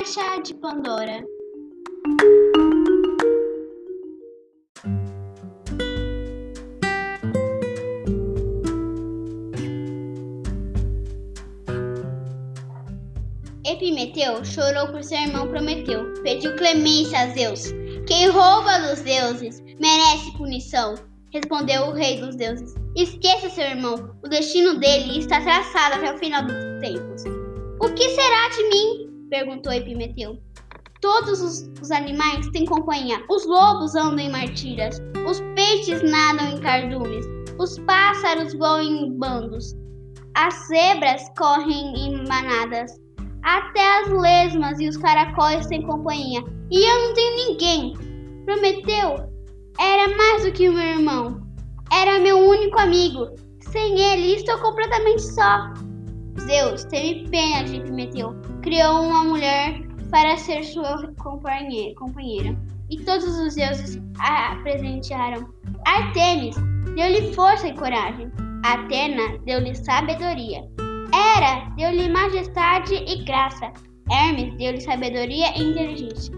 Caixa de Pandora. Epimeteu chorou por seu irmão Prometeu, pediu clemência a Zeus. Quem rouba dos deuses merece punição, respondeu o rei dos deuses. Esqueça seu irmão, o destino dele está traçado até o final dos tempos. O que será de mim? Perguntou Epimeteu. Todos os, os, animais têm companhia. Os lobos andam em martiras, os peixes nadam em cardumes, os pássaros voam em bandos, as zebras correm em manadas, até as lesmas e os caracóis têm companhia. E eu não tenho ninguém. Prometeu era mais do que meu irmão. Era meu único amigo. Sem ele, estou completamente só. Zeus teve pena de Epimeteu. Criou uma mulher para ser sua companheira. E todos os deuses a presentearam. Artemis deu-lhe força e coragem. Atena deu-lhe sabedoria. Hera deu-lhe majestade e graça. Hermes deu-lhe sabedoria e inteligência.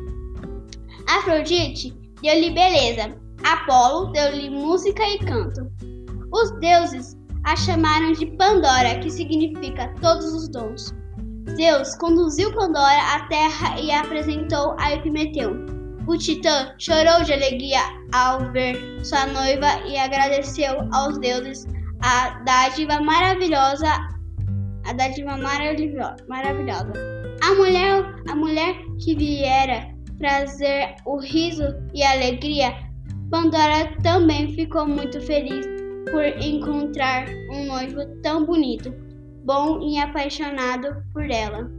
Afrodite deu-lhe beleza. Apolo deu-lhe música e canto. Os deuses a chamaram de Pandora, que significa todos os dons. Zeus conduziu Pandora à terra e a apresentou a Epimeteu. O titã chorou de alegria ao ver sua noiva e agradeceu aos deuses a dádiva maravilhosa, a dádiva maravilhosa. A mulher, a mulher que viera trazer o riso e a alegria, Pandora também ficou muito feliz por encontrar um noivo tão bonito, bom e apaixonado por ela.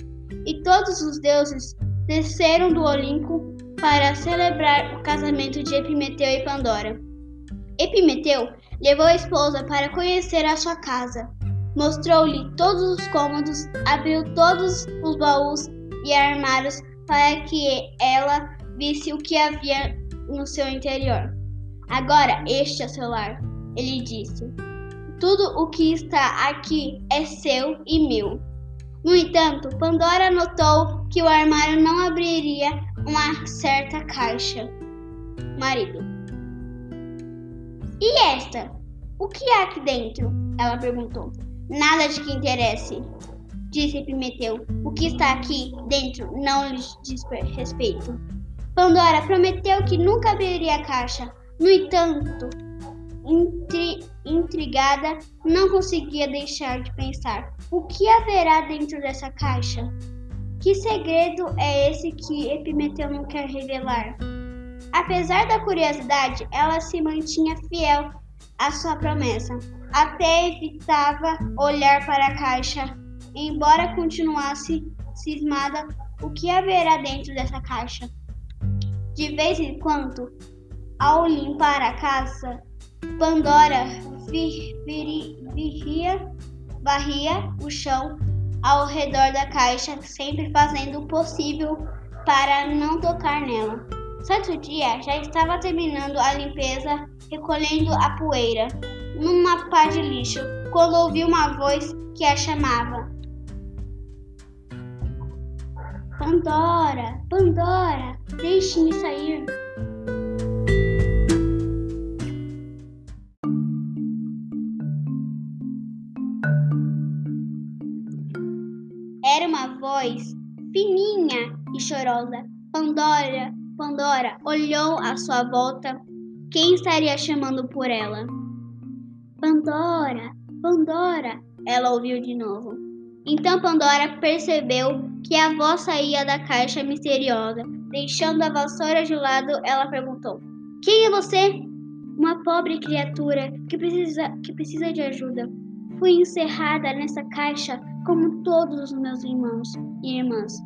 E todos os deuses desceram do Olimpo para celebrar o casamento de Epimeteu e Pandora. Epimeteu levou a esposa para conhecer a sua casa, mostrou-lhe todos os cômodos, abriu todos os baús e armários para que ela visse o que havia no seu interior. Agora este é seu lar, ele disse. Tudo o que está aqui é seu e meu. No entanto, Pandora notou que o armário não abriria uma certa caixa. Marido. E esta? O que há aqui dentro? Ela perguntou. Nada de que interesse, disse Epimeteu. O que está aqui dentro não lhe diz respeito. Pandora prometeu que nunca abriria a caixa. No entanto, intrigada, não conseguia deixar de pensar: o que haverá dentro dessa caixa? Que segredo é esse que Epimeteu não quer revelar? Apesar da curiosidade, ela se mantinha fiel à sua promessa. Até evitava olhar para a caixa, embora continuasse cismada o que haverá dentro dessa caixa. De vez em quando, ao limpar a casa, Pandora viria, varria o chão ao redor da caixa, sempre fazendo o possível para não tocar nela. Certo dia, já estava terminando a limpeza, recolhendo a poeira numa pá de lixo, quando ouviu uma voz que a chamava. Pandora, Pandora, deixe-me sair. Era uma voz fininha e chorosa. Pandora, Pandora olhou à sua volta. Quem estaria chamando por ela? Pandora, Pandora, ela ouviu de novo. Então Pandora percebeu que a voz saía da caixa misteriosa. Deixando a vassoura de lado, ela perguntou: Quem é você? Uma pobre criatura que precisa, que precisa de ajuda. Fui encerrada nessa caixa como todos os meus irmãos e irmãs.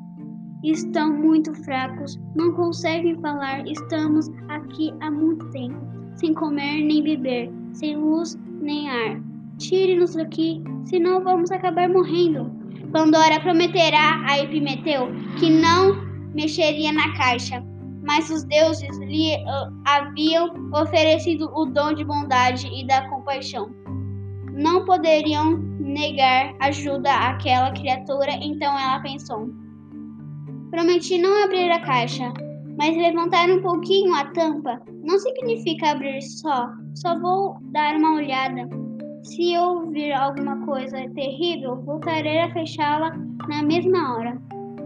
Estão muito fracos, não conseguem falar. Estamos aqui há muito tempo, sem comer nem beber, sem luz nem ar. Tire-nos daqui, senão vamos acabar morrendo. Pandora prometerá a Epimeteu que não mexeria na caixa, mas os deuses lhe uh, haviam oferecido o dom de bondade e da compaixão. Não poderiam negar ajuda àquela criatura, então ela pensou: Prometi não abrir a caixa, mas levantar um pouquinho a tampa não significa abrir só. Só vou dar uma olhada. Se eu ouvir alguma coisa terrível, voltarei a fechá-la na mesma hora.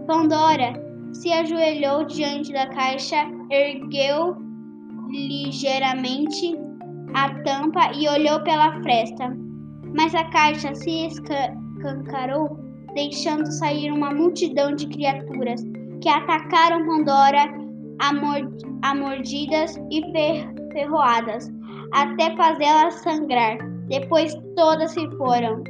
Pandora se ajoelhou diante da caixa, ergueu ligeiramente a tampa e olhou pela fresta. Mas a caixa se escancarou, deixando sair uma multidão de criaturas que atacaram Pandora a, mordidas e ferroadas, até fazê-la sangrar. Depois todas se foram.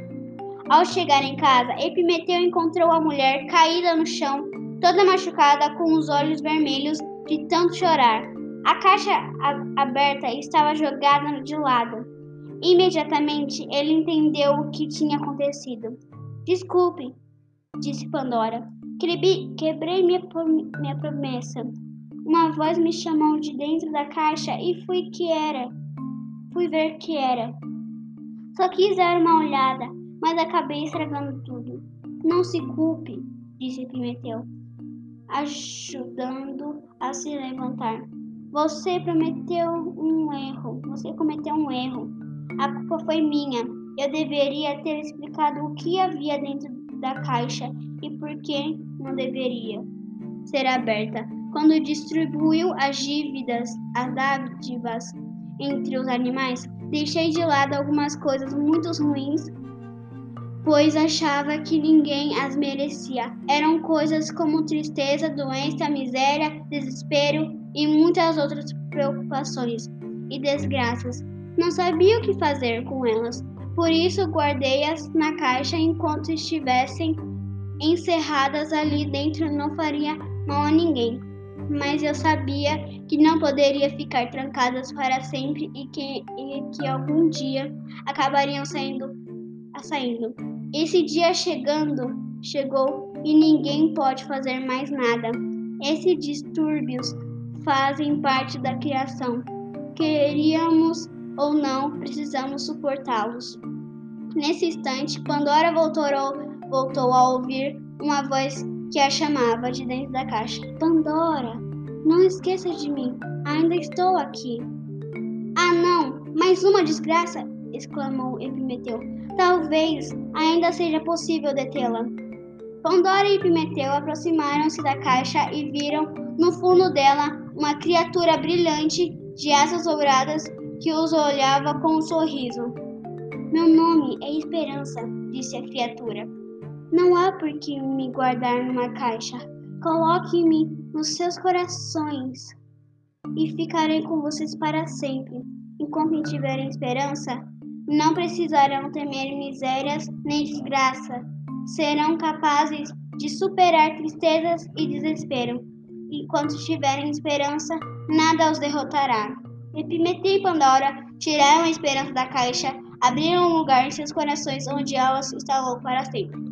Ao chegar em casa, Epimeteu encontrou a mulher caída no chão, toda machucada, com os olhos vermelhos de tanto chorar. A caixa aberta estava jogada de lado. Imediatamente ele entendeu o que tinha acontecido. Desculpe, disse Pandora. Quebrei minha, minha promessa. Uma voz me chamou de dentro da caixa e fui que era. Fui ver que era. Só quis dar uma olhada, mas acabei estragando tudo. Não se culpe, disse Pimentel, ajudando a se levantar. Você prometeu um erro. Você cometeu um erro. A culpa foi minha. Eu deveria ter explicado o que havia dentro da caixa e por que não deveria ser aberta quando distribuiu as dívidas, as dádivas entre os animais, deixei de lado algumas coisas muito ruins, pois achava que ninguém as merecia. Eram coisas como tristeza, doença, miséria, desespero e muitas outras preocupações e desgraças. Não sabia o que fazer com elas, por isso guardei-as na caixa enquanto estivessem encerradas ali dentro, não faria mal a ninguém mas eu sabia que não poderia ficar trancadas para sempre e que, e que algum dia acabariam saindo, saindo. Esse dia chegando, chegou e ninguém pode fazer mais nada. Esses distúrbios fazem parte da criação. Queríamos ou não, precisamos suportá-los. Nesse instante, Pandora voltou, voltou a ouvir uma voz que a chamava de dentro da caixa. Pandora, não esqueça de mim, ainda estou aqui. Ah, não, mais uma desgraça! exclamou Epimeteu. Talvez ainda seja possível detê-la. Pandora e Epimeteu aproximaram-se da caixa e viram no fundo dela uma criatura brilhante de asas douradas que os olhava com um sorriso. Meu nome é Esperança, disse a criatura. Não há por que me guardar numa caixa. Coloque-me nos seus corações e ficarei com vocês para sempre. Enquanto tiverem esperança, não precisarão temer misérias nem desgraça. Serão capazes de superar tristezas e desespero. Enquanto tiverem esperança, nada os derrotará. Epimetria e Pandora tiraram a esperança da caixa, abriram um lugar em seus corações onde ela se instalou para sempre.